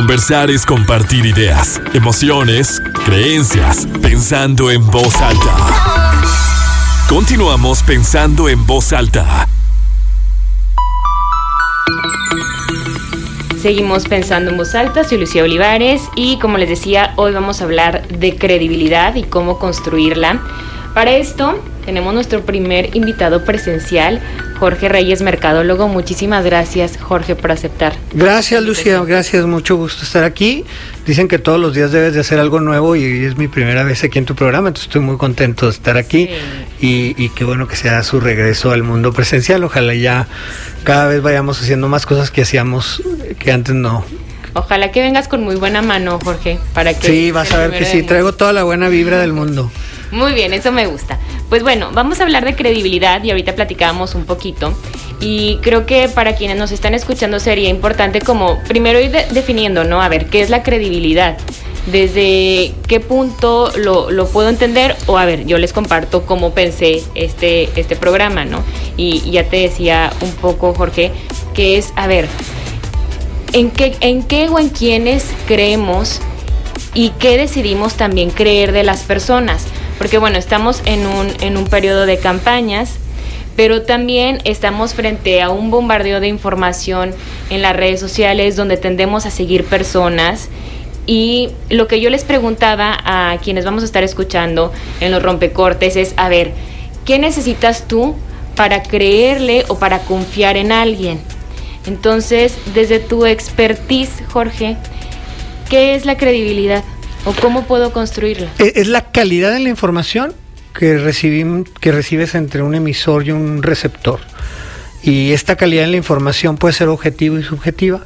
Conversar es compartir ideas, emociones, creencias, pensando en voz alta. Continuamos pensando en voz alta. Seguimos pensando en voz alta, soy Lucía Olivares y como les decía, hoy vamos a hablar de credibilidad y cómo construirla. Para esto tenemos nuestro primer invitado presencial, Jorge Reyes, mercadólogo. Muchísimas gracias, Jorge, por aceptar. Gracias, Lucía. Gracias, mucho gusto estar aquí. Dicen que todos los días debes de hacer algo nuevo y es mi primera vez aquí en tu programa, entonces estoy muy contento de estar aquí y, y qué bueno que sea su regreso al mundo presencial. Ojalá ya cada vez vayamos haciendo más cosas que hacíamos que antes no. Ojalá que vengas con muy buena mano, Jorge, para que... Sí, vas a ver que sí, traigo toda la buena vibra del mundo. Muy bien, eso me gusta. Pues bueno, vamos a hablar de credibilidad y ahorita platicábamos un poquito. Y creo que para quienes nos están escuchando sería importante como primero ir definiendo, ¿no? A ver, ¿qué es la credibilidad? desde qué punto lo, puedo entender o a ver, yo les comparto cómo pensé este, este programa, ¿no? Y, y ya te decía un poco, Jorge, que es, a ver, ¿en qué, en qué o en quiénes creemos y qué decidimos también creer de las personas? Porque bueno, estamos en un, en un periodo de campañas, pero también estamos frente a un bombardeo de información en las redes sociales donde tendemos a seguir personas. Y lo que yo les preguntaba a quienes vamos a estar escuchando en los rompecortes es, a ver, ¿qué necesitas tú para creerle o para confiar en alguien? Entonces, desde tu expertise, Jorge, ¿qué es la credibilidad? ¿O cómo puedo construirla? E, es la calidad de la información que, que recibes entre un emisor y un receptor. Y esta calidad de la información puede ser objetiva y subjetiva.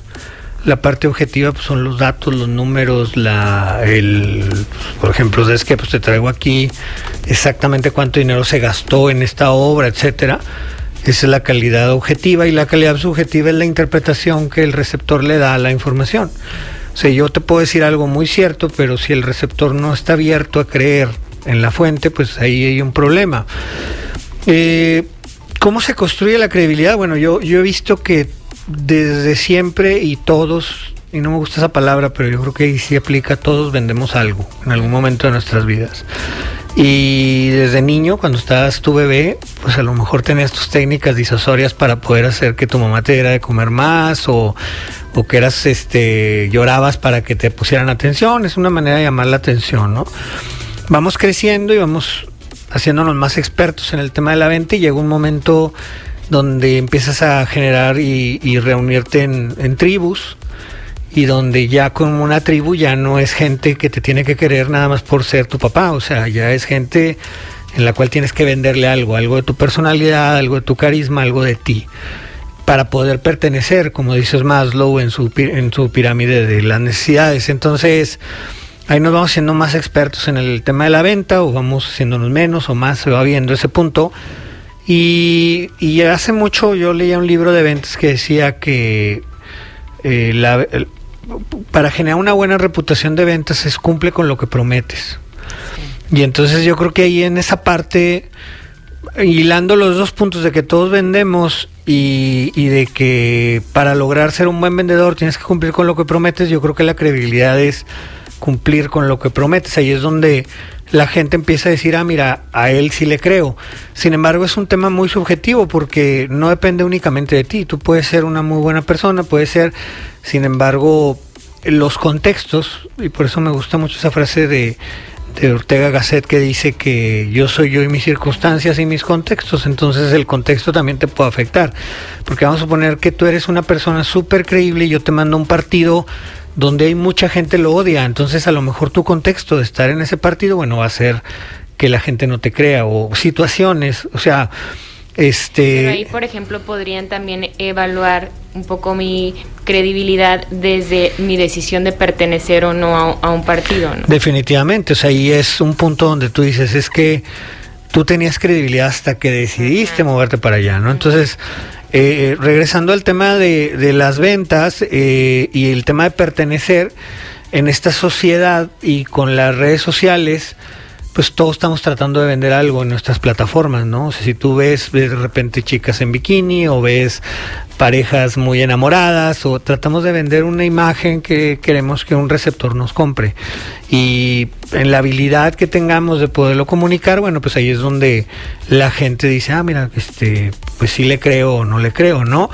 La parte objetiva pues, son los datos, los números, la, el, por ejemplo, es que pues, te traigo aquí exactamente cuánto dinero se gastó en esta obra, etcétera. Esa es la calidad objetiva y la calidad subjetiva es la interpretación que el receptor le da a la información. O sea, yo te puedo decir algo muy cierto, pero si el receptor no está abierto a creer en la fuente, pues ahí hay un problema. Eh, ¿Cómo se construye la credibilidad? Bueno, yo, yo he visto que desde siempre y todos, y no me gusta esa palabra, pero yo creo que ahí sí aplica, todos vendemos algo en algún momento de nuestras vidas. Y desde niño, cuando estabas tu bebé, pues a lo mejor tenías tus técnicas disosorias para poder hacer que tu mamá te diera de comer más o, o que eras, este, llorabas para que te pusieran atención. Es una manera de llamar la atención, ¿no? Vamos creciendo y vamos haciéndonos más expertos en el tema de la venta y llega un momento donde empiezas a generar y, reunirte en, en tribus y donde ya como una tribu ya no es gente que te tiene que querer nada más por ser tu papá, o sea, ya es gente en la cual tienes que venderle algo, algo de tu personalidad, algo de tu carisma, algo de ti, para poder pertenecer, como dices Maslow en su, en su pirámide de las necesidades. Entonces, ahí nos vamos siendo más expertos en el tema de la venta, o vamos haciéndonos menos o más, se va viendo ese punto. Y, y hace mucho yo leía un libro de ventas que decía que eh, la, para generar una buena reputación de ventas es cumple con lo que prometes. Y entonces yo creo que ahí en esa parte, hilando los dos puntos de que todos vendemos y, y, de que para lograr ser un buen vendedor tienes que cumplir con lo que prometes, yo creo que la credibilidad es cumplir con lo que prometes. Ahí es donde la gente empieza a decir, ah, mira, a él sí le creo. Sin embargo, es un tema muy subjetivo porque no depende únicamente de ti. Tú puedes ser una muy buena persona, puedes ser, sin embargo, los contextos, y por eso me gusta mucho esa frase de, de Ortega Gasset que dice que yo soy yo y mis circunstancias y mis contextos, entonces el contexto también te puede afectar. Porque vamos a suponer que tú eres una persona súper creíble y yo te mando un partido donde hay mucha gente lo odia, entonces a lo mejor tu contexto de estar en ese partido, bueno, va a ser que la gente no te crea o situaciones, o sea, este Pero ahí, por ejemplo, podrían también evaluar un poco mi credibilidad desde mi decisión de pertenecer o no a, un partido, ¿no? Definitivamente, o sea, ahí es un punto donde tú dices, es que tú tenías credibilidad hasta que decidiste moverte para allá, ¿no? Entonces, eh, regresando al tema de, las ventas eh, y el tema de pertenecer en esta sociedad y con las redes sociales, pues todos estamos tratando de vender algo en nuestras plataformas, ¿no? O sea, si tú ves de repente chicas en bikini o ves parejas muy enamoradas o tratamos de vender una imagen que queremos que un receptor nos compre. Y en la habilidad que tengamos de poderlo comunicar, bueno, pues ahí es donde la gente dice, ah, mira, este, pues sí le creo o no le creo, ¿no?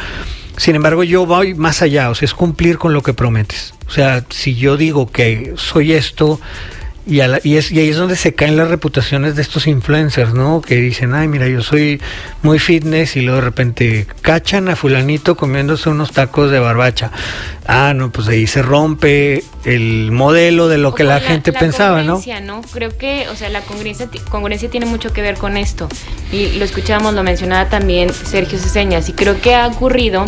Sin embargo, yo voy más allá, o sea, es cumplir con lo que prometes. O sea, si yo digo que soy esto, y, y, es, y ahí es donde se caen las reputaciones de estos influencers, ¿no? Que dicen, ay, mira, yo soy muy fitness y luego de repente cachan a fulanito comiéndose unos tacos de barbacha. Ah, no, pues ahí se rompe el modelo de lo que la, gente pensaba, ¿no? ¿no? Creo que, o sea, la congruencia, congruencia tiene mucho que ver con esto. Y lo escuchábamos, lo mencionaba también Sergio Ceseñas. Y creo que ha ocurrido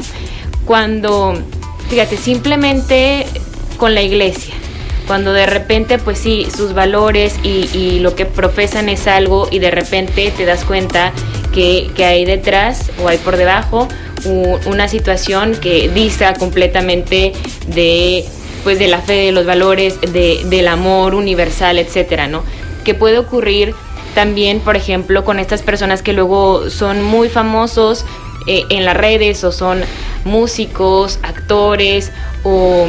cuando, fíjate, simplemente con la iglesia cuando de repente pues sí, sus valores y, lo que profesan es algo y de repente te das cuenta que, hay detrás o hay por debajo una situación que dista completamente de pues de la fe, de los valores, de, del amor universal, etcétera, ¿no? Que puede ocurrir también, por ejemplo, con estas personas que luego son muy famosos eh, en las redes o son músicos, actores o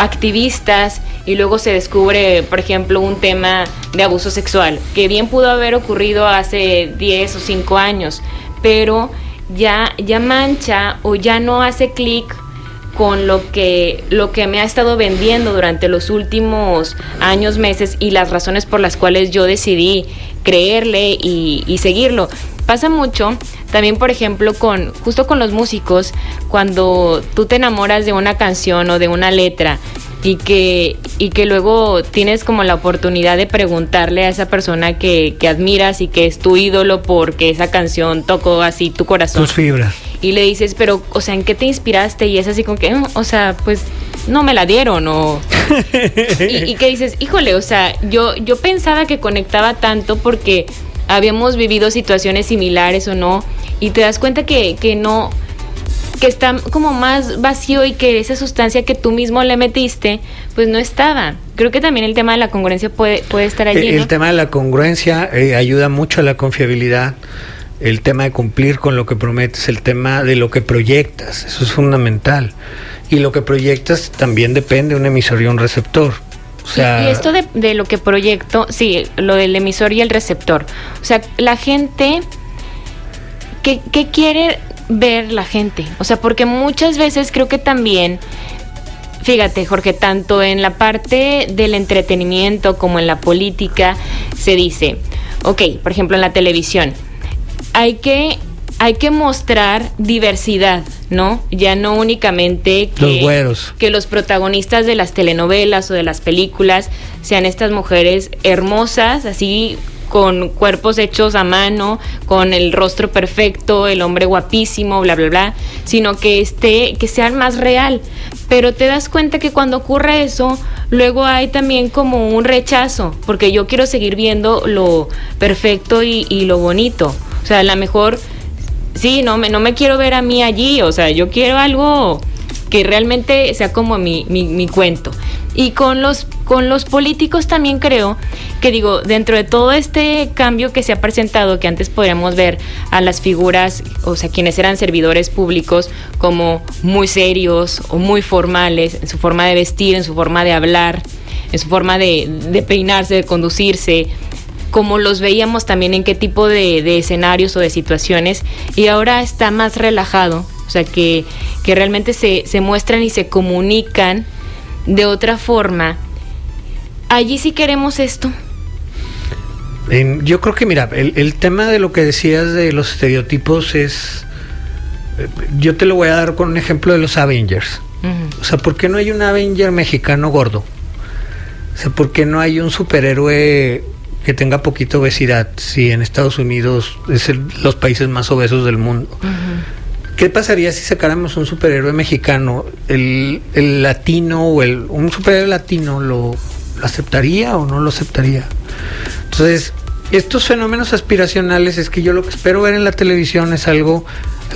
activistas y luego se descubre, por ejemplo, un tema de abuso sexual, que bien pudo haber ocurrido hace 10 o 5 años, pero ya, ya mancha o ya no hace clic con lo que, lo que me ha estado vendiendo durante los últimos años, meses y las razones por las cuales yo decidí creerle y, y seguirlo. Pasa mucho también, por ejemplo, con justo con los músicos, cuando tú te enamoras de una canción o de una letra y que, y que luego tienes como la oportunidad de preguntarle a esa persona que, que admiras y que es tu ídolo porque esa canción tocó así tu corazón. Tus fibras. Y le dices, pero, o sea, ¿en qué te inspiraste? Y es así como que, mm, o sea, pues no me la dieron o... y, y que dices, híjole, o sea, yo, yo pensaba que conectaba tanto porque habíamos vivido situaciones similares o no, y te das cuenta que, que no, que está como más vacío y que esa sustancia que tú mismo le metiste, pues no estaba. Creo que también el tema de la congruencia puede, puede estar allí. El, tema de la congruencia eh, ayuda mucho a la confiabilidad. El tema de cumplir con lo que prometes, el tema de lo que proyectas, eso es fundamental. Y lo que proyectas también depende de un emisor y un receptor. Y, esto de, de, lo que proyecto, sí, lo del emisor y el receptor. O sea, la gente, ¿qué, qué quiere ver la gente? O sea, porque muchas veces creo que también, fíjate Jorge, tanto en la parte del entretenimiento como en la política, se dice, ok, por ejemplo en la televisión, hay que hay que mostrar diversidad, ¿no? Ya no únicamente que los, que los protagonistas de las telenovelas o de las películas sean estas mujeres hermosas, así con cuerpos hechos a mano, con el rostro perfecto, el hombre guapísimo, bla, bla, bla, sino que esté, que sea más real. Pero te das cuenta que cuando ocurre eso, luego hay también como un rechazo, porque yo quiero seguir viendo lo perfecto y, y lo bonito. O sea, a lo mejor sí, no me, no me quiero ver a mí allí, o sea, yo quiero algo que realmente sea como mi, mi, cuento. Y con los, con los políticos también creo que digo, dentro de todo este cambio que se ha presentado, que antes podríamos ver a las figuras, o sea, quienes eran servidores públicos como muy serios o muy formales en su forma de vestir, en su forma de hablar, en su forma de, de peinarse, de conducirse, como los veíamos también en qué tipo de, escenarios o de situaciones, y ahora está más relajado, o sea, que, que realmente se, se muestran y se comunican de otra forma. Allí sí queremos esto. yo creo que, mira, el, el, tema de lo que decías de los estereotipos es. Eh, yo te lo voy a dar con un ejemplo de los Avengers. O sea, ¿por qué no hay un Avenger mexicano gordo? O sea, ¿por qué no hay un superhéroe que tenga poquita obesidad, si en Estados Unidos es los países más obesos del mundo. ¿Qué pasaría si sacáramos un superhéroe mexicano? ¿El, latino o el, un superhéroe latino lo, aceptaría o no lo aceptaría? Entonces, estos fenómenos aspiracionales es que yo lo que espero ver en la televisión es algo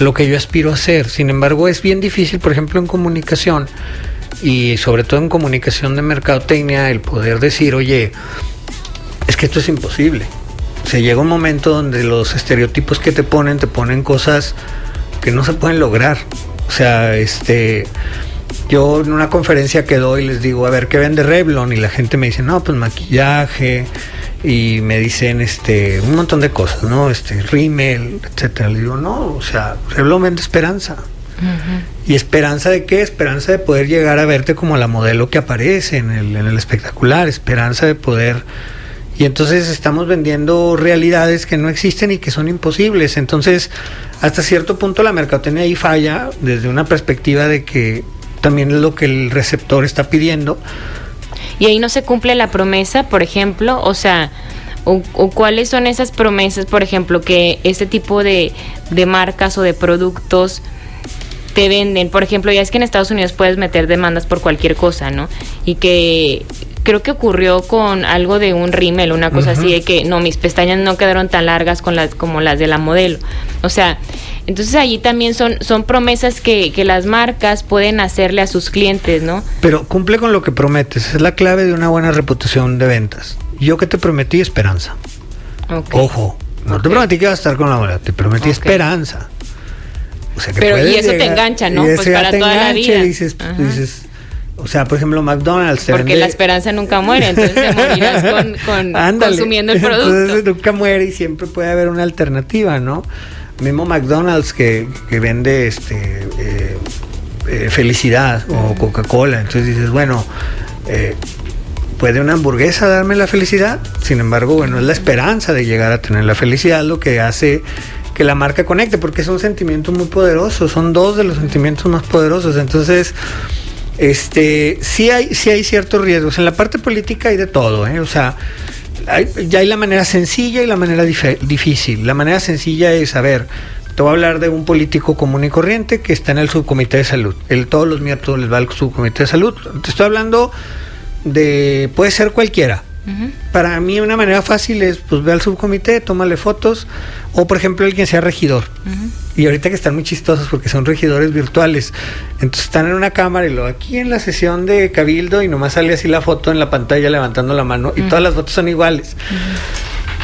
lo que yo aspiro a hacer. Sin embargo, es bien difícil, por ejemplo, en comunicación y sobre todo en comunicación de mercadotecnia, el poder decir, oye, es que esto es imposible. Se llega un momento donde los estereotipos que te ponen, te ponen cosas que no se pueden lograr. O sea, este yo en una conferencia que doy les digo, a ver, ¿qué vende Revlon? Y la gente me dice, no, pues maquillaje, y me dicen este un montón de cosas, ¿no? Este, rímel, etcétera. Le digo, no, o sea, Revlon vende esperanza. ¿Y esperanza de qué? Esperanza de poder llegar a verte como la modelo que aparece en el, en el espectacular, esperanza de poder... Y entonces estamos vendiendo realidades que no existen y que son imposibles. Entonces, hasta cierto punto la mercadotecnia ahí falla desde una perspectiva de que también es lo que el receptor está pidiendo. Y ahí no se cumple la promesa, por ejemplo, o sea, o, cuáles son esas promesas, por ejemplo, que este tipo de, de marcas o de productos te venden. Por ejemplo, ya es que en Estados Unidos puedes meter demandas por cualquier cosa, ¿no? Y que creo que ocurrió con algo de un rímel, una cosa así de que no, mis pestañas no quedaron tan largas con las, como las de la modelo. O sea, entonces allí también son, son promesas que, que las marcas pueden hacerle a sus clientes, ¿no? Pero cumple con lo que prometes, es la clave de una buena reputación de ventas. Yo que te prometí esperanza. Ojo, no te prometí que ibas a estar con la modelo, te prometí esperanza. O sea, que Pero y eso te engancha, ¿no? Pues para toda la vida. Dices, dices, o sea, por ejemplo, McDonald's. Porque la esperanza nunca muere, entonces te morirás con, con consumiendo el producto. Entonces nunca muere y siempre puede haber una alternativa, ¿no? Mismo McDonald's que, que vende este eh, eh, felicidad o Coca-Cola. Entonces dices, bueno, eh, ¿puede una hamburguesa darme la felicidad? Sin embargo, bueno, es la esperanza de llegar a tener la felicidad lo que hace que la marca conecte, porque es un sentimiento muy poderoso, son dos de los sentimientos más poderosos. Entonces, este, sí hay, sí hay ciertos riesgos. En la parte política hay de todo, ¿eh? O sea, ya hay la manera sencilla y la manera difícil. La manera sencilla es, a ver, te voy a hablar de un político común y corriente que está en el subcomité de salud. Él todos los miércoles les va al subcomité de salud. Te estoy hablando de, puede ser cualquiera. Para mí una manera fácil es, pues ve al subcomité, tómale fotos, o por ejemplo alguien sea regidor. Y ahorita que están muy chistosos porque son regidores virtuales. Entonces están en una cámara y lo aquí en la sesión de Cabildo y nomás sale así la foto en la pantalla levantando la mano y todas las fotos son iguales.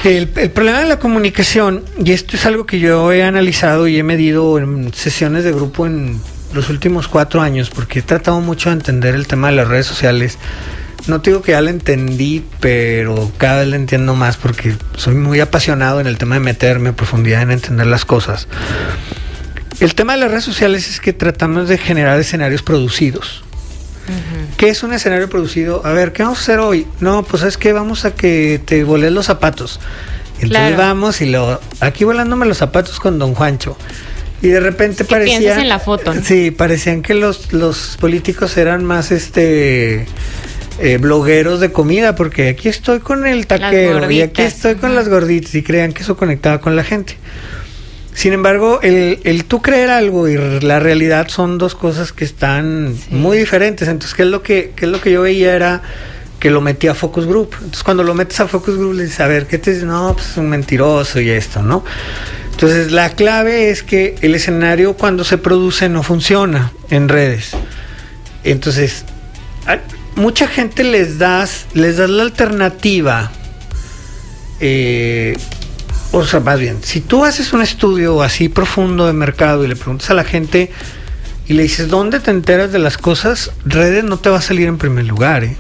El, el, problema de la comunicación, y esto es algo que yo he analizado y he medido en sesiones de grupo en los últimos cuatro años, porque he tratado mucho de entender el tema de las redes sociales no te digo que ya la entendí, pero cada vez la entiendo más porque soy muy apasionado en el tema de meterme a profundidad en entender las cosas. El tema de las redes sociales es que tratamos de generar escenarios producidos. ¿Qué es un escenario producido? A ver, ¿qué vamos a hacer hoy? No, pues es que vamos a que te voles los zapatos. Entonces vamos y lo aquí volándome los zapatos con Don Juancho. Y de repente parecía en la foto. Sí, parecían que los, los políticos eran más este eh, blogueros de comida, porque aquí estoy con el taquero y aquí estoy con las gorditas y crean que eso conectaba con la gente. Sin embargo, el, el, tú creer algo y la realidad son dos cosas que están muy diferentes. Entonces, ¿qué es lo que, qué es lo que yo veía? Era que lo metía a Focus Group. Entonces, cuando lo metes a Focus Group, le dices, a ver, ¿qué te dice? No, pues es un mentiroso y esto, ¿no? Entonces, la clave es que el escenario cuando se produce no funciona en redes. Entonces, mucha gente les das, les das la alternativa. Eh, o sea, más bien, si tú haces un estudio así profundo de mercado y le preguntas a la gente y le dices, ¿dónde te enteras de las cosas? Redes no te va a salir en primer lugar, ¿eh?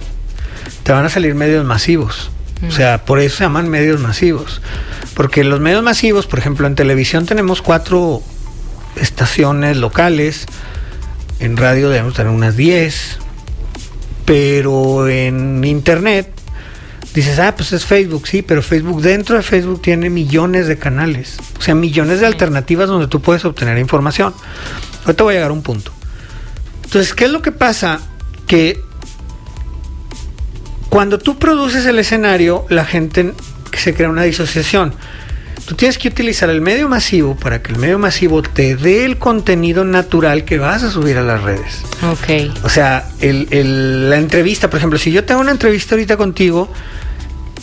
te van a salir medios masivos. O sea, por eso se llaman medios masivos. Porque los medios masivos, por ejemplo, en televisión tenemos cuatro estaciones locales, en radio debemos tener unas 10, pero en internet dices, ah, pues es Facebook, sí, pero Facebook dentro de Facebook tiene millones de canales, o sea, millones de alternativas donde tú puedes obtener información. Ahorita voy a llegar a un punto. Entonces, ¿qué es lo que pasa? Que cuando tú produces el escenario, la gente se crea una disociación. Tú tienes que utilizar el medio masivo para que el medio masivo te dé el contenido natural que vas a subir a las redes. Ok. O sea, la entrevista, por ejemplo, si yo tengo una entrevista ahorita contigo,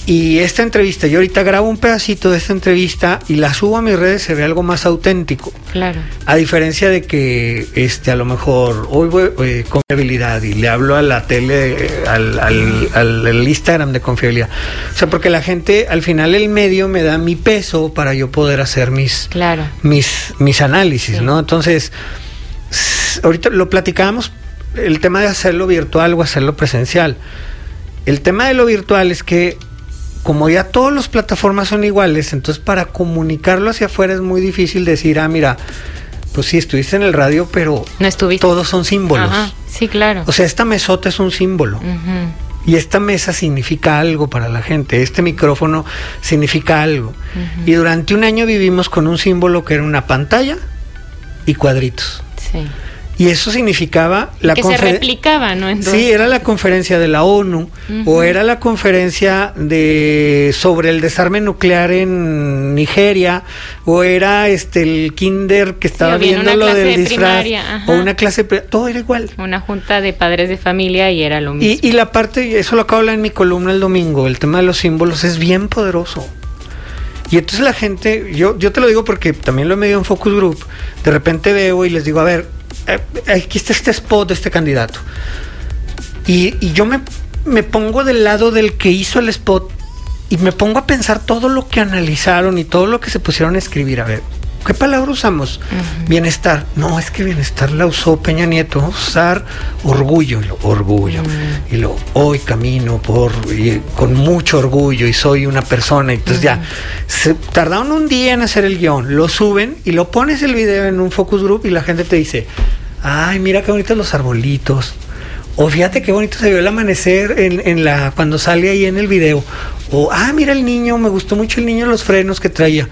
y esta entrevista, yo ahorita grabo un pedacito de esta entrevista y la subo a mis redes, se ve algo más auténtico. Claro. A diferencia de que este a lo mejor hoy voy eh, confiabilidad y le hablo a la tele, al, al, Instagram de confiabilidad. O sea, porque la gente, al final el medio me da mi peso para yo poder hacer mis, claro. mis, mis análisis, ¿no? Entonces, ahorita lo platicábamos, el tema de hacerlo virtual o hacerlo presencial. El tema de lo virtual es que como ya todas las plataformas son iguales, entonces para comunicarlo hacia afuera es muy difícil decir, ah, mira, pues sí, estuviste en el radio, pero no estuviste. todos son símbolos. sí, claro. O sea, esta mesota es un símbolo. Y esta mesa significa algo para la gente, este micrófono significa algo. Y durante un año vivimos con un símbolo que era una pantalla y cuadritos. Sí. Y eso significaba la que se replicaba, ¿no? Sí, era la conferencia de la ONU o era la conferencia de sobre el desarme nuclear en Nigeria o era este el kinder que estaba viendo lo del disfraz o una clase todo era igual. Una junta de padres de familia y era lo mismo. Y, y la parte eso lo acabo de hablar en mi columna el domingo, el tema de los símbolos es bien poderoso. Y entonces la gente, yo, yo te lo digo porque también lo he medido en Focus Group, de repente veo y les digo, a ver, aquí está este spot de este candidato. Y, y yo me, me pongo del lado del que hizo el spot y me pongo a pensar todo lo que analizaron y todo lo que se pusieron a escribir. A ver, ¿Qué palabra usamos? Bienestar. No, es que bienestar la usó Peña Nieto. usar orgullo, orgullo. Y lo hoy camino por con mucho orgullo y soy una persona. Entonces ya, se tardaron un día en hacer el guion, lo suben y lo pones el video en un focus group y la gente te dice, ay, mira qué bonitos los arbolitos. O fíjate qué bonito se vio el amanecer en, en, la cuando sale ahí en el video. O ah, mira el niño, me gustó mucho el niño los frenos que traía.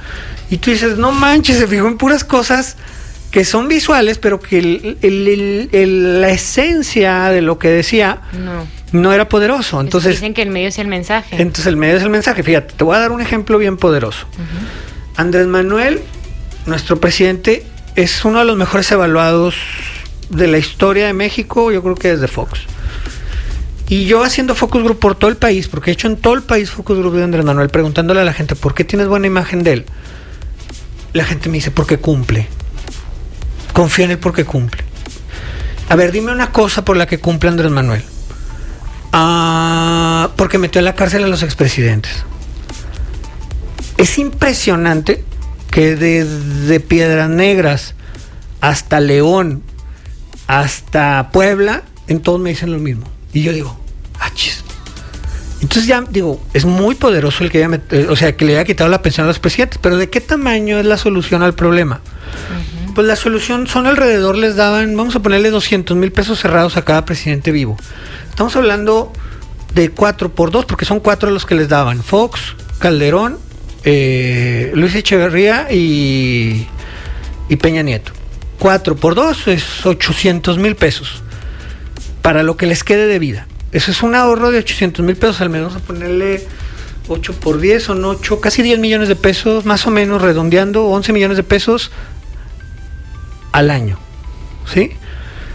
Y tú dices, no manches, se fijó en puras cosas que son visuales, pero que la esencia de lo que decía no, era poderoso. Entonces dicen que el medio es el mensaje. Entonces el medio es el mensaje. Fíjate, te voy a dar un ejemplo bien poderoso. Andrés Manuel, nuestro presidente, es uno de los mejores evaluados de la historia de México, yo creo que desde Fox. Y yo haciendo focus group por todo el país, porque he hecho en todo el país focus group de Andrés Manuel, preguntándole a la gente, ¿por qué tienes buena imagen de él? la gente me dice, porque cumple. Confía en él porque cumple. A ver, dime una cosa por la que cumple Andrés Manuel. Ah, porque metió en la cárcel a los expresidentes. Es impresionante que desde Piedras Negras hasta León, hasta Puebla, en todos me dicen lo mismo. Y yo digo, achis. Entonces ya digo, es muy poderoso el que haya, eh, o sea, que le haya quitado la pensión a los presidentes, pero ¿de qué tamaño es la solución al problema? Pues la solución son alrededor, les daban, vamos a ponerle 200 mil pesos cerrados a cada presidente vivo. Estamos hablando de 4 por 2, porque son cuatro los que les daban. Fox, Calderón, eh, Luis Echeverría y, y Peña Nieto. 4 por 2 es 800 mil pesos para lo que les quede de vida. Eso es un ahorro de 800 mil pesos al menos. A ponerle 8 por 10, son 8, casi 10 millones de pesos, más o menos redondeando, 11 millones de pesos al año. ¿Sí?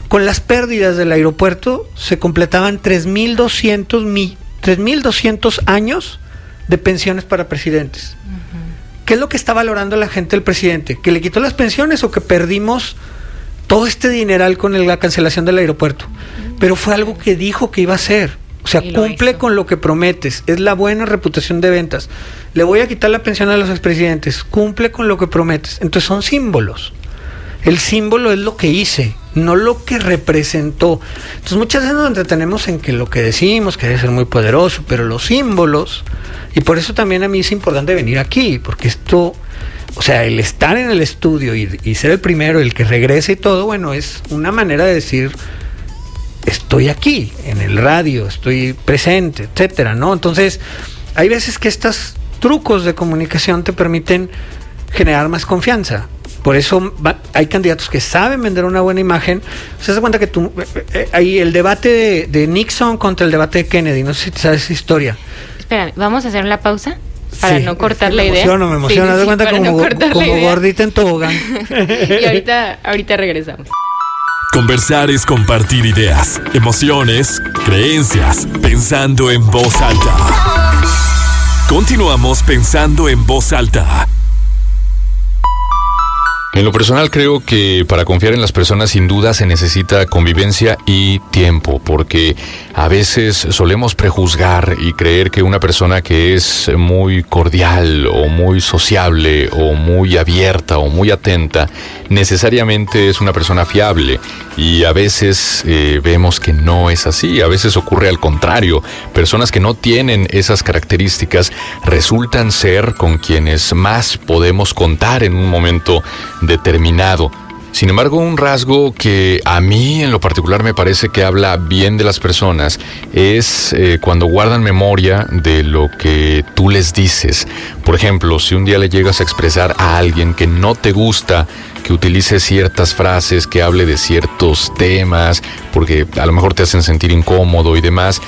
Con las pérdidas del aeropuerto se completaban 3.200 3.200 años de pensiones para presidentes. ¿Qué es lo que está valorando la gente del presidente? ¿Que le quitó las pensiones o que perdimos todo este dineral con la cancelación del aeropuerto? pero fue algo que dijo que iba a hacer. O sea, cumple con lo que prometes. Es la buena reputación de ventas. Le voy a quitar la pensión a los expresidentes. Cumple con lo que prometes. Entonces son símbolos. El símbolo es lo que hice, no lo que representó. Entonces muchas veces nos entretenemos en que lo que decimos, que debe ser muy poderoso, pero los símbolos, y por eso también a mí es importante venir aquí, porque esto, o sea, el estar en el estudio y, y ser el primero, el que regrese y todo, bueno, es una manera de decir, estoy aquí, en el radio, estoy presente, etcétera, ¿no? Entonces, hay veces que estos trucos de comunicación te permiten generar más confianza. Por eso hay candidatos que saben vender una buena imagen. Se da cuenta que tú, eh, eh, hay el debate de, Nixon contra el debate de Kennedy. No sé si sabes esa historia. Espera, ¿vamos a hacer la pausa? Para no cortar la idea. Me emociono, me emociona. Sí, cuenta como, como gordita en tobogán. y ahorita, ahorita regresamos. Conversar es compartir ideas, emociones, creencias, pensando en voz alta. Continuamos pensando en voz alta. En lo personal creo que para confiar en las personas sin duda se necesita convivencia y tiempo, porque a veces solemos prejuzgar y creer que una persona que es muy cordial o muy sociable o muy abierta o muy atenta necesariamente es una persona fiable. Y a veces eh, vemos que no es así, a veces ocurre al contrario, personas que no tienen esas características resultan ser con quienes más podemos contar en un momento determinado. Sin embargo, un rasgo que a mí en lo particular me parece que habla bien de las personas es eh, cuando guardan memoria de lo que tú les dices. Por ejemplo, si un día le llegas a expresar a alguien que no te gusta, que utilice ciertas frases, que hable de ciertos temas, porque a lo mejor te hacen sentir incómodo y demás,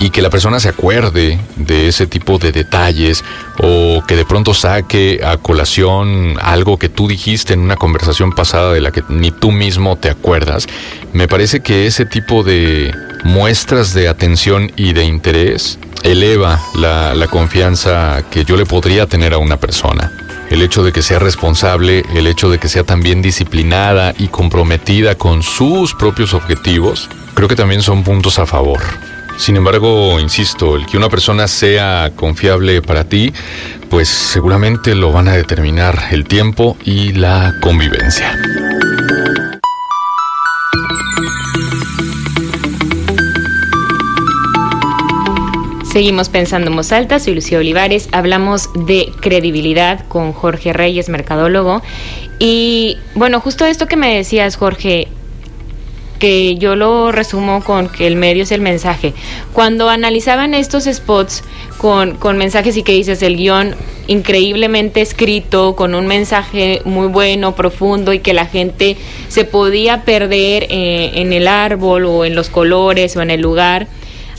y que la persona se acuerde de ese tipo de detalles o que de pronto saque a colación algo que tú dijiste en una conversación pasada de la que ni tú mismo te acuerdas, me parece que ese tipo de muestras de atención y de interés eleva la, confianza que yo le podría tener a una persona. El hecho de que sea responsable, el hecho de que sea también disciplinada y comprometida con sus propios objetivos, creo que también son puntos a favor. Sin embargo, insisto, el que una persona sea confiable para ti, pues seguramente lo van a determinar el tiempo y la convivencia. Seguimos pensando en voz alta, soy Lucía Olivares, hablamos de credibilidad con Jorge Reyes, mercadólogo. Y bueno, justo esto que me decías, Jorge, que yo lo resumo con que el medio es el mensaje. Cuando analizaban estos spots con, con mensajes y que dices el guion increíblemente escrito, con un mensaje muy bueno, profundo y que la gente se podía perder eh, en el árbol o en los colores o en el lugar,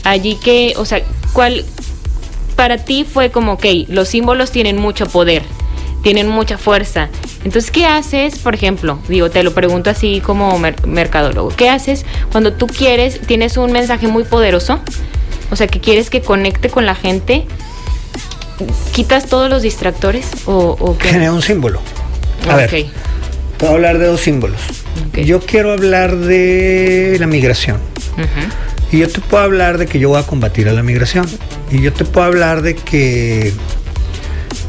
allí que, o sea, ¿cuál para ti fue como, ok, los símbolos tienen mucho poder, tienen mucha fuerza. Entonces, ¿qué haces, por ejemplo? Digo, te lo pregunto así como mercadólogo. ¿Qué haces cuando tú quieres, tienes un mensaje muy poderoso? O sea, que quieres que conecte con la gente. ¿Quitas todos los distractores o, Genera un símbolo. A ver, puedo hablar de dos símbolos. Yo quiero hablar de la migración. Y yo te puedo hablar de que yo voy a combatir a la migración. Y yo te puedo hablar de que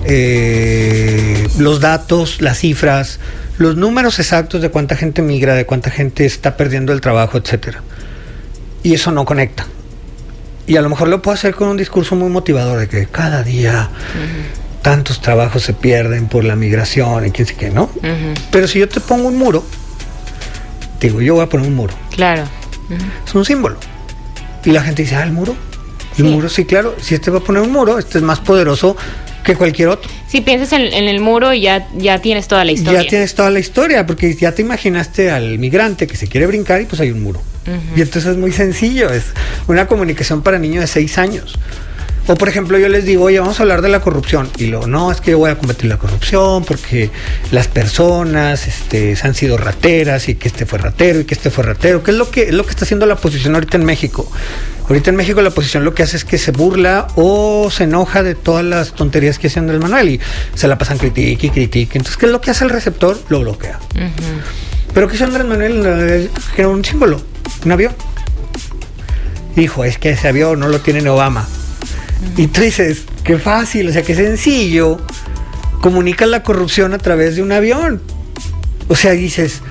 eh, los datos, las cifras, los números exactos de cuánta gente migra, de cuánta gente está perdiendo el trabajo, etcétera. Y eso no conecta. Y a lo mejor lo puedo hacer con un discurso muy motivador de que cada día tantos trabajos se pierden por la migración y quién sé qué, ¿no? Pero si yo te pongo un muro, digo, yo voy a poner un muro. Claro. Es un símbolo. Y la gente dice, ah, el muro. El muro, sí, claro. Si este va a poner un muro, este es más poderoso que cualquier otro. Si piensas en, el muro ya, ya tienes toda la historia. Ya tienes toda la historia, porque ya te imaginaste al migrante que se quiere brincar y pues hay un muro. Y entonces es muy sencillo, es una comunicación para niños de seis años. O por ejemplo yo les digo, oye, vamos a hablar de la corrupción. Y luego, no, es que yo voy a combatir la corrupción porque las personas este, han sido rateras y que este fue ratero y que este fue ratero. ¿Qué es lo que, es lo que está haciendo la oposición ahorita en México? Ahorita en México la oposición lo que hace es que se burla o se enoja de todas las tonterías que hace Andrés Manuel y se la pasan critique y critique. Entonces, ¿qué es lo que hace el receptor? Lo bloquea. Pero ¿qué hizo Andrés Manuel? Era un símbolo, un avión. Dijo, es que ese avión no lo tiene Obama. Y tú dices, qué fácil, o sea, qué sencillo. Comunica la corrupción a través de un avión. O sea, dices,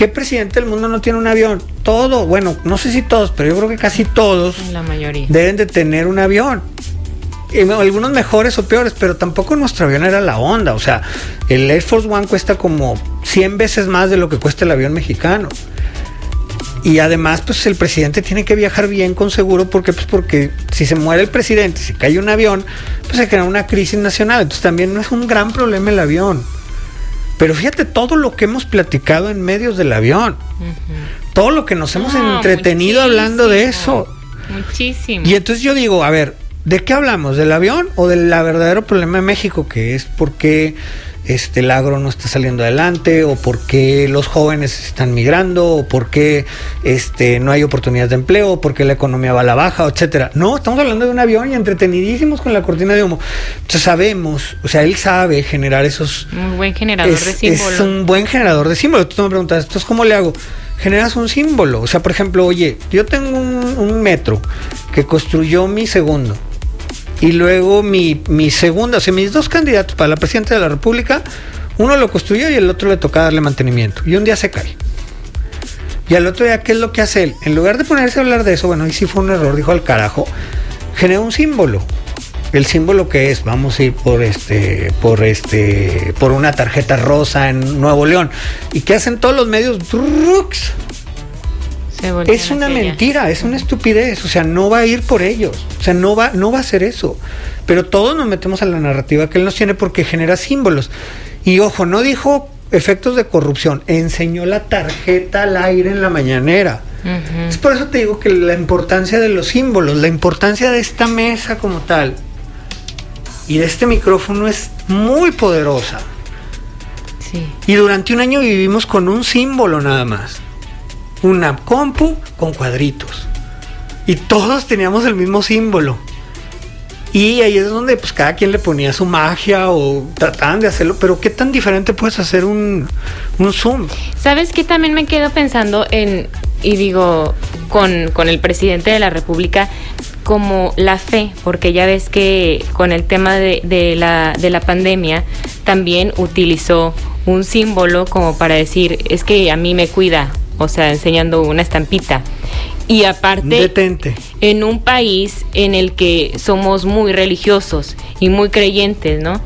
¿qué presidente del mundo no tiene un avión? Todo, bueno, no sé si todos, pero yo creo que casi todos la mayoría. deben de tener un avión. Y algunos mejores o peores, pero tampoco nuestro avión era la onda. O sea, el Air Force One cuesta como 100 veces más de lo que cuesta el avión mexicano. Y además, pues el presidente tiene que viajar bien con seguro, porque pues porque si se muere el presidente, si cae un avión, pues se crea una crisis nacional. Entonces también no es un gran problema el avión. Pero fíjate todo lo que hemos platicado en medios del avión. Todo lo que nos hemos entretenido hablando de eso. Muchísimo. Y entonces yo digo, a ver, ¿de qué hablamos? ¿Del avión o del verdadero problema de México? Que es porque este, el agro no está saliendo adelante, o por qué los jóvenes están migrando, o por qué este, no hay oportunidades de empleo, o por qué la economía va a la baja, etcétera. No, estamos hablando de un avión y entretenidísimos con la cortina de humo. Entonces sabemos, o sea, él sabe generar esos. Un buen generador es, de símbolos. Es un buen generador de símbolos. Tú me preguntas, ¿entonces cómo le hago? Generas un símbolo. O sea, por ejemplo, oye, yo tengo un, un metro que construyó mi segundo y luego mi, mi segunda, o sea, mis dos candidatos para la presidenta de la República, uno lo construyó y el otro le toca darle mantenimiento. Y un día se cae. Y al otro día, ¿qué es lo que hace él? En lugar de ponerse a hablar de eso, bueno, ahí sí fue un error, dijo al carajo, genera un símbolo. El símbolo que es, vamos a ir por este, por este, por una tarjeta rosa en Nuevo León. ¿Y qué hacen todos los medios? ¡Drux! Es una mentira, es una estupidez, o sea, no va a ir por ellos, o sea, no va, no va a ser eso. Pero todos nos metemos a la narrativa que él nos tiene porque genera símbolos. Y ojo, no dijo efectos de corrupción, enseñó la tarjeta al aire en la mañanera. Uh -huh. Es por eso te digo que la importancia de los símbolos, la importancia de esta mesa como tal y de este micrófono es muy poderosa. Sí. Y durante un año vivimos con un símbolo nada más una compu con cuadritos. Y todos teníamos el mismo símbolo. Y ahí es donde pues cada quien le ponía su magia o trataban de hacerlo, pero ¿qué tan diferente puedes hacer un, un Zoom? ¿Sabes qué? También me quedo pensando en, y digo, con, con el presidente de la República, como la fe, porque ya ves que con el tema de, de, la, de la pandemia también utilizó un símbolo como para decir, es que a mí me cuida, o sea, enseñando una estampita. Y aparte, Detente. en un país en el que somos muy religiosos y muy creyentes, ¿no?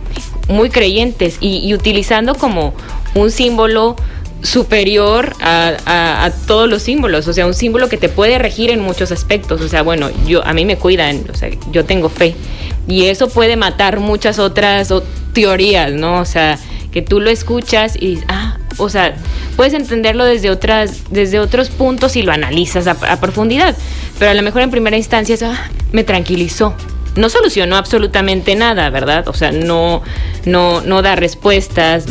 Muy creyentes y, y utilizando como un símbolo superior a, a, a, todos los símbolos, o sea, un símbolo que te puede regir en muchos aspectos, o sea, bueno, yo a mí me cuidan, o sea, yo tengo fe y eso puede matar muchas otras o, teorías, ¿no? O sea, que tú lo escuchas y ah, o sea, puedes entenderlo desde otras desde otros puntos y lo analizas a, a profundidad, pero a lo mejor en primera instancia es, ah, me tranquilizó. No solucionó absolutamente nada, ¿verdad? O sea, no no no da respuestas,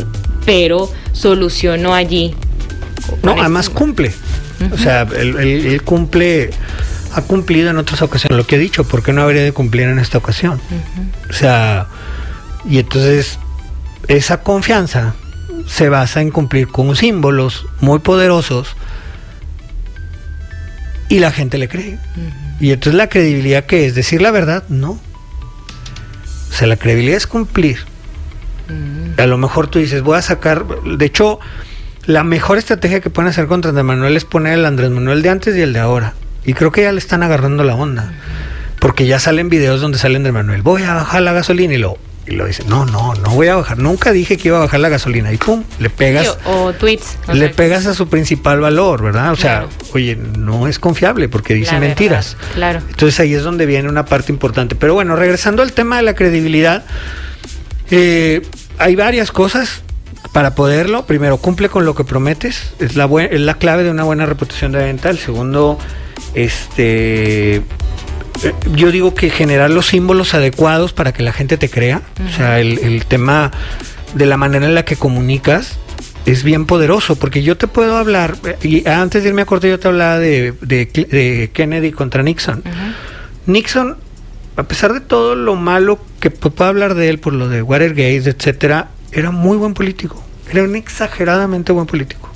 pero solucionó allí. No, además cumple. Uh -huh. O sea, él, él, él, cumple, ha cumplido en otras ocasiones lo que ha dicho, ¿por qué no habría de cumplir en esta ocasión? Uh -huh. O sea, y entonces esa confianza se basa en cumplir con símbolos muy poderosos y la gente le cree. Uh -huh. Y entonces la credibilidad que es decir la verdad, no. O sea, la credibilidad es cumplir. A lo mejor tú dices, voy a sacar. De hecho, la mejor estrategia que pueden hacer contra Andrés Manuel es poner el Andrés Manuel de antes y el de ahora. Y creo que ya le están agarrando la onda. Porque ya salen videos donde sale Andrés Manuel, voy a bajar la gasolina y lo. Y lo dice, no, no, no voy a bajar. Nunca dije que iba a bajar la gasolina. Y pum, le pegas. O, o tweets. O le sea, pegas a su principal valor, ¿verdad? O claro. sea, oye, no es confiable porque dice mentiras. Claro. Entonces ahí es donde viene una parte importante. Pero bueno, regresando al tema de la credibilidad. Eh, hay varias cosas para poderlo. Primero, cumple con lo que prometes. Es la, es la clave de una buena reputación de venta. El segundo, este. Yo digo que generar los símbolos adecuados para que la gente te crea. Uh -huh. O sea, el, el tema de la manera en la que comunicas es bien poderoso, porque yo te puedo hablar, y antes de irme a corte yo te hablaba de, de, de Kennedy contra Nixon. Uh -huh. Nixon a pesar de todo lo malo que puedo hablar de él por lo de Watergate, etcétera, era muy buen político. Era un exageradamente buen político.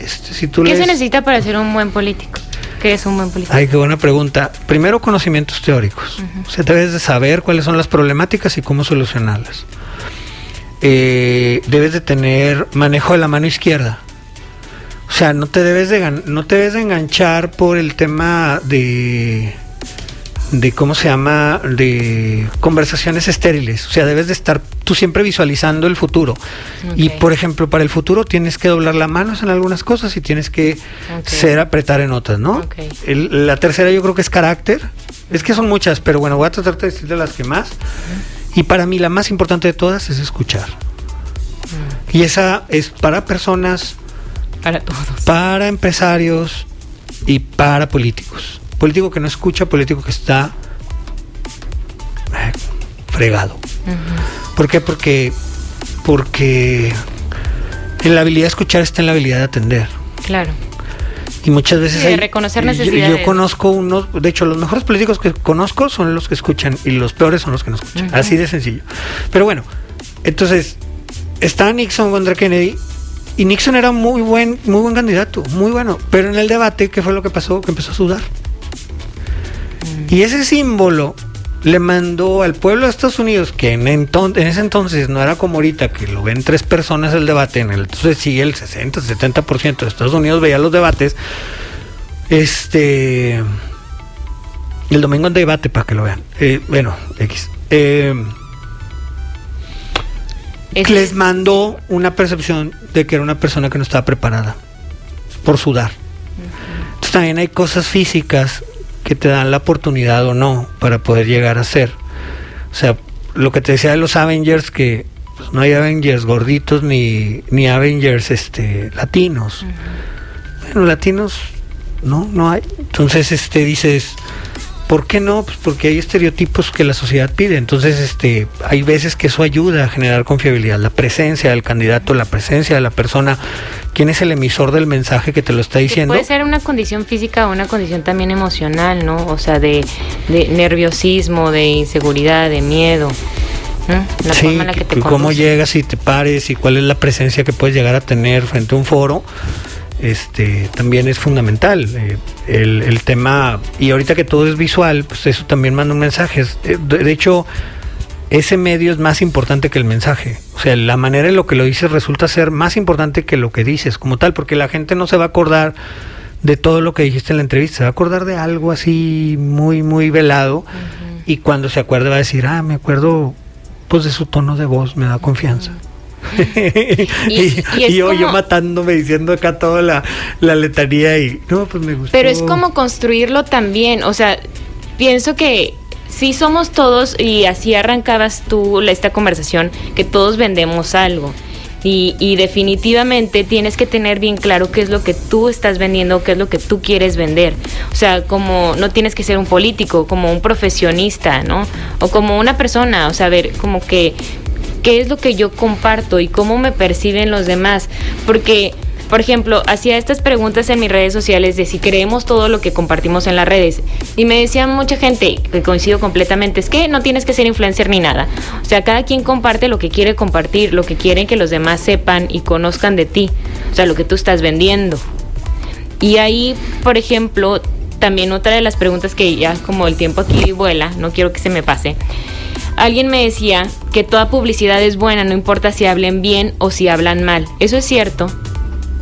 Este, si tú ¿Qué lees... se necesita para ser un buen político? ¿Qué es un buen político? Ay, qué buena pregunta. Primero, conocimientos teóricos. Uh -huh. O sea, debes de saber cuáles son las problemáticas y cómo solucionarlas. Eh, debes de tener manejo de la mano izquierda. O sea, no te debes de, no te debes de enganchar por el tema de de cómo se llama de conversaciones estériles o sea debes de estar tú siempre visualizando el futuro okay. y por ejemplo para el futuro tienes que doblar las manos en algunas cosas y tienes que okay. ser apretar en otras no okay. el, la tercera yo creo que es carácter es que son muchas pero bueno voy a tratar de decirte las que más y para mí la más importante de todas es escuchar -huh. y esa es para personas para todos para empresarios y para políticos político que no escucha, político que está eh, fregado. Uh -huh. ¿Por qué? Porque porque en la habilidad de escuchar está en la habilidad de atender. Claro. Y muchas veces Sí, de hay- reconocer yo- necesidades. Yo, conozco unos, de hecho, los mejores políticos que conozco son los que escuchan y los peores son los que no escuchan. Así de sencillo. Pero bueno, entonces está Nixon contra Kennedy y Nixon era muy buen, muy buen candidato, muy bueno. Pero en el debate, ¿qué fue lo que pasó? Que empezó a sudar. Y ese símbolo le mandó al pueblo de Estados Unidos, que en, enton- en ese entonces no era como ahorita, que lo ven tres personas el debate, en el entonces sí el 60, 70% de Estados Unidos veía los debates. Este. El domingo en debate para que lo vean. Eh, bueno, X. Eh, Es- les mandó una percepción de que era una persona que no estaba preparada por sudar. Entonces también hay cosas físicas que te dan la oportunidad o no para poder llegar a ser. O sea, lo que te decía de los Avengers, que pues, no hay Avengers gorditos ni, ni Avengers este, latinos. Bueno, latinos no, no hay. Entonces, este, dices, ¿por qué no? Pues porque hay estereotipos que la sociedad pide. Entonces, este, hay veces que eso ayuda a generar confiabilidad. La presencia del candidato, la presencia de la persona, quién es el emisor del mensaje que te lo está que diciendo. puede ser una condición física o una condición también emocional, ¿no? O sea, de, de nerviosismo, de inseguridad, de miedo. ¿no? La sí, forma en la que te cómo llegas y te pares y cuál es la presencia que puedes llegar a tener frente a un foro, este también es fundamental. Eh, el, el tema, y ahorita que todo es visual, pues eso también manda un mensaje. De, de hecho, ese medio es más importante que el mensaje. O sea, la manera en lo que lo dices resulta ser más importante que lo que dices como tal, porque la gente no se va a acordar de todo lo que dijiste en la entrevista, se va a acordar de algo así muy, muy velado. Y cuando se acuerde va a decir, ah, me acuerdo pues de su tono de voz, me da confianza. y, Y- yo, matándome diciendo acá toda la, la letanía y no, pues me gustó. Pero es como construirlo también, o sea, pienso que sí somos todos, y así arrancabas tú esta conversación, que todos vendemos algo. Y, y definitivamente tienes que tener bien claro qué es lo que tú estás vendiendo, qué es lo que tú quieres vender. O sea, como no tienes que ser un político, como un profesionista, ¿no? O como una persona, o sea, ver como que qué es lo que yo comparto y cómo me perciben los demás. Porque, por ejemplo, hacía estas preguntas en mis redes sociales de si creemos todo lo que compartimos en las redes. Y me decía mucha gente, que coincido completamente, es que no tienes que ser influencer ni nada. O sea, cada quien comparte lo que quiere compartir, lo que quieren que los demás sepan y conozcan de ti. O sea, lo que tú estás vendiendo. Y ahí, por ejemplo, también otra de las preguntas que ya como el tiempo aquí vuela, no quiero que se me pase. Alguien me decía que toda publicidad es buena, no importa si hablen bien o si hablan mal. Eso es cierto.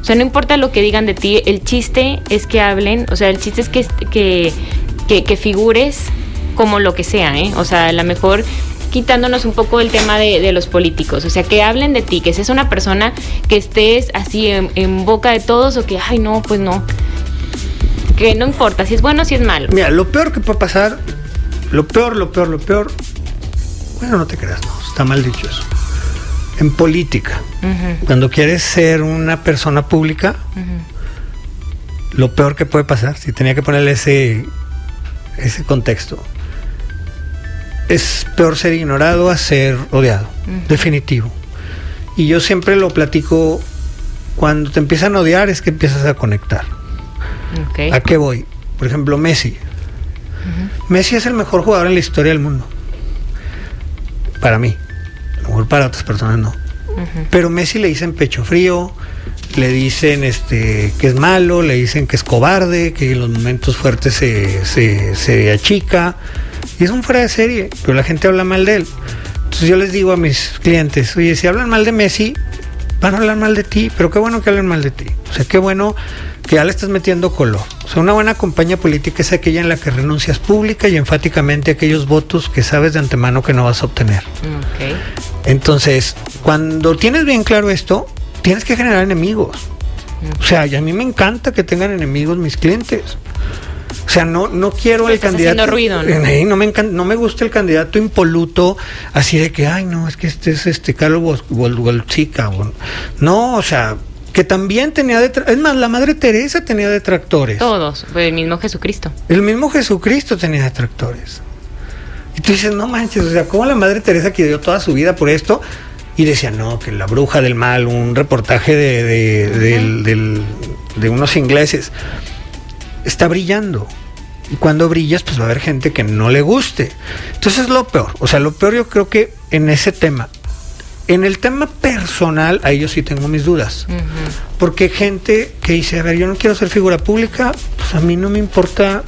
O sea, no importa lo que digan de ti, el chiste es que hablen, o sea, el chiste es que, que, que, figures como lo que sea, ¿eh? O sea, a lo mejor quitándonos un poco el tema de, de los políticos, o sea, que hablen de ti, que seas una persona que estés así en, en boca de todos o que, ay, no, pues no. Que no importa si es bueno o si es malo. Mira, lo peor que puede pasar, lo peor, lo peor, lo peor, bueno, no te creas, no, está mal dicho eso. En política, cuando quieres ser una persona pública, lo peor que puede pasar, si tenía que ponerle ese, ese contexto, es peor ser ignorado a ser odiado, definitivo. Y yo siempre lo platico, cuando te empiezan a odiar es que empiezas a conectar. ¿A qué voy? Por ejemplo, Messi. Messi es el mejor jugador en la historia del mundo. Para mí. A lo mejor para otras personas no. Pero Messi le dicen pecho frío, le dicen este que es malo, le dicen que es cobarde, que en los momentos fuertes se, se, se achica. Y es un fuera de serie, pero la gente habla mal de él. Entonces yo les digo a mis clientes, oye, si hablan mal de Messi, van a hablar mal de ti, pero qué bueno que hablen mal de ti. O sea, qué bueno que ya le estás metiendo color. O sea, una buena campaña política es aquella en la que renuncias pública y enfáticamente a aquellos votos que sabes de antemano que no vas a obtener. Entonces, cuando tienes bien claro esto, tienes que generar enemigos. O sea, y a mí me encanta que tengan enemigos mis clientes. O sea, no, no quiero el estás candidato. haciendo ruido, ¿no? No, me encan- no me gusta el candidato impoluto, así de que, ay, no, es que este es este Carlos Bol- Bol- Bolchica, o- No, o sea, que también tenía detractores. Es más, la madre Teresa tenía detractores. Todos, el mismo Jesucristo. El mismo Jesucristo tenía detractores. Y tú dices, no manches, o sea, ¿cómo la Madre Teresa que dio toda su vida por esto y decían, no, que la bruja del mal, un reportaje de, de, del- de unos ingleses, está brillando. Y cuando brillas, pues va a haber gente que no le guste. Entonces es lo peor. O sea, lo peor yo creo que en ese tema. En el tema personal, ahí yo sí tengo mis dudas. Ujú. Porque hay gente que dice, a ver, yo no quiero ser figura pública, pues a mí no me importa.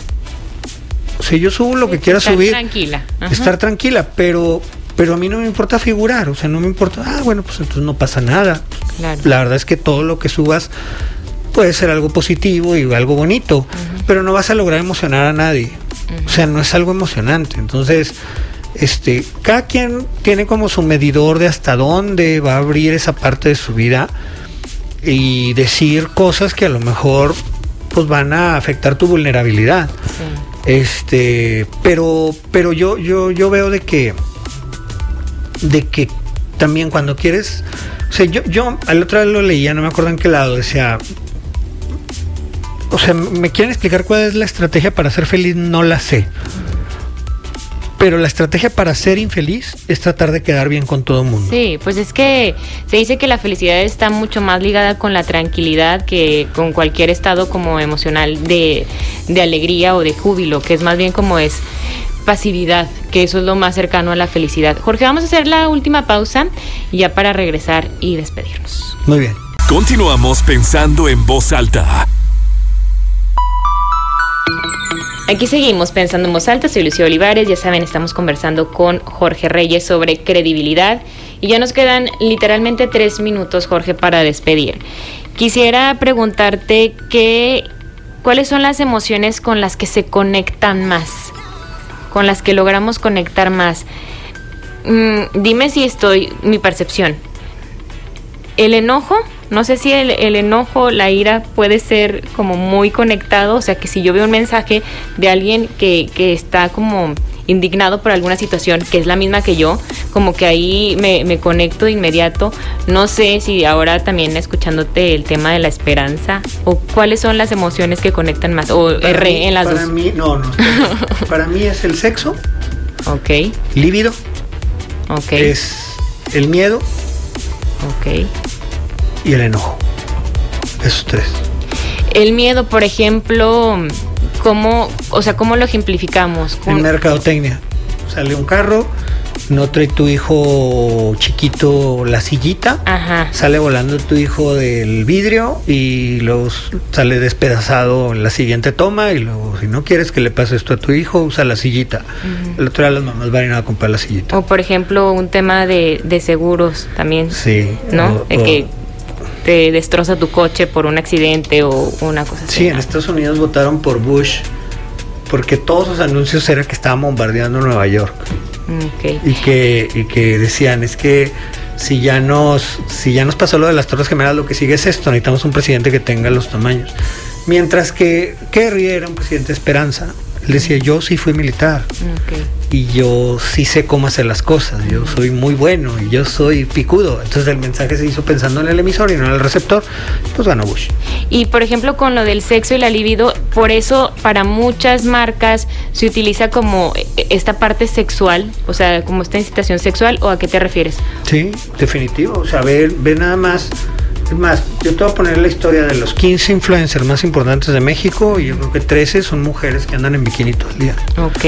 O sea, yo subo lo que quiera Estar subir Tranquila. Estar tranquila, pero pero a mí no me importa figurar, o sea, no me importa, ah, bueno, pues entonces no pasa nada. Claro. La verdad es que todo lo que subas puede ser algo positivo y algo bonito, pero no vas a lograr emocionar a nadie. O sea, no es algo emocionante. Entonces, este, cada quien tiene como su medidor de hasta dónde va a abrir esa parte de su vida y decir cosas que a lo mejor pues van a afectar tu vulnerabilidad. Sí. Este, pero, pero yo, yo, yo veo de que, de que también cuando quieres, o sea, yo, yo al otra vez lo leía, no me acuerdo en qué lado, decía, o sea, me quieren explicar cuál es la estrategia para ser feliz, no la sé. Pero la estrategia para ser infeliz es tratar de quedar bien con todo el mundo. Sí, pues es que se dice que la felicidad está mucho más ligada con la tranquilidad que con cualquier estado como emocional de, de alegría o de júbilo, que es más bien como es pasividad, que eso es lo más cercano a la felicidad. Jorge, vamos a hacer la última pausa ya para regresar y despedirnos. Muy bien. Continuamos pensando en voz alta. Aquí seguimos pensando en voz alta, soy Lucía Olivares, ya saben, estamos conversando con Jorge Reyes sobre credibilidad y ya nos quedan literalmente tres minutos, Jorge, para despedir. Quisiera preguntarte qué, cuáles son las emociones con las que se conectan más, con las que logramos conectar más. Mm, dime si estoy, mi percepción. El enojo, no sé si el, el enojo, la ira puede ser como muy conectado, o sea que si yo veo un mensaje de alguien que, que está como indignado por alguna situación que es la misma que yo, como que ahí me, me conecto de inmediato. No sé si ahora también escuchándote el tema de la esperanza o cuáles son las emociones que conectan más o Para mí- en las para dos. mí, no, no. para mí es el sexo, Ok, líbido, ok, es el miedo ok. Y el enojo. Esos tres. El miedo, por ejemplo, ¿cómo, o sea, cómo lo ejemplificamos? En ¿Cómo- mercadotecnia. Sale un carro, no trae tu hijo chiquito la sillita, Ajá. sale volando tu hijo del vidrio y luego sale despedazado en la siguiente toma y luego si no quieres que le pase esto a tu hijo, usa la sillita. El otro día las mamás van a ir a comprar la sillita. O por ejemplo, un tema de, de seguros también, Sí. ¿no? o- De o- que te destroza tu coche por un accidente o una cosa así. Sí, en. Estados Unidos votaron por Bush porque todos sus anuncios era que estaban bombardeando Nueva York Ok. y que, y que decían es que si ya nos si ya nos pasó lo de las Torres Gemelas lo que sigue es esto necesitamos un presidente que tenga los tamaños mientras que Kerry era un presidente de esperanza él decía yo sí fui militar ok. y yo sí sé cómo hacer las cosas yo soy muy bueno y yo soy picudo entonces el mensaje se hizo pensando en el emisor y no en el receptor pues ganó Bush Y por ejemplo, con lo del sexo y la libido, por eso para muchas marcas se utiliza como eh, esta parte sexual, o sea, como esta incitación sexual, ¿o a qué te refieres? Sí, definitivo. O sea, ve, ve nada más. Es más, yo te voy a poner la historia de los 15 influencers más importantes de México y yo creo que 13 son mujeres que andan en bikini todo el día. Ok.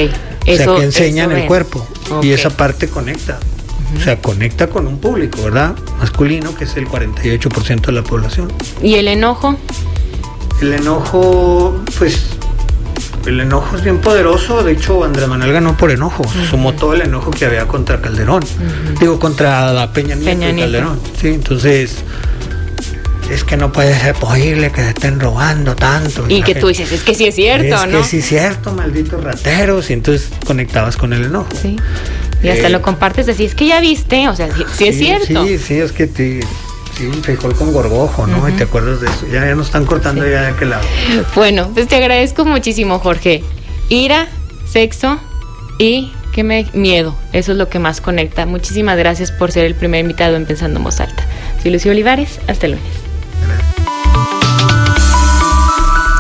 o sea, que enseñan el cuerpo. Y esa parte conecta. O sea, conecta con un público, ¿verdad? Masculino, que es el 48% de la población. ¿Y el enojo? El enojo, pues, el enojo es bien poderoso. De hecho, Andrés Manuel ganó por enojo. Sumó todo el enojo que había contra Calderón. Digo, contra Peña Nieto Peña y Nieto. Calderón. Sí, entonces, es que no puede ser posible que se estén robando tanto. Y que tú dices, es que sí es cierto, es ¿no? que sí es cierto, malditos rateros. Y entonces conectabas con el enojo. Sí. Y hasta Eh, lo compartes así, es que ya viste, o sea, sí, sí es cierto. Sí, sí, es que te, sí, un frijol con gorgojo, ¿no? Y te acuerdas de eso. Ya, ya nos están cortando ya de aquel lado. Bueno, pues te agradezco muchísimo, Jorge. Ira, sexo y que me miedo. Eso es lo que más conecta. Muchísimas gracias por ser el primer invitado en Pensando en Voz Alta. Soy Lucía Olivares. Hasta el lunes.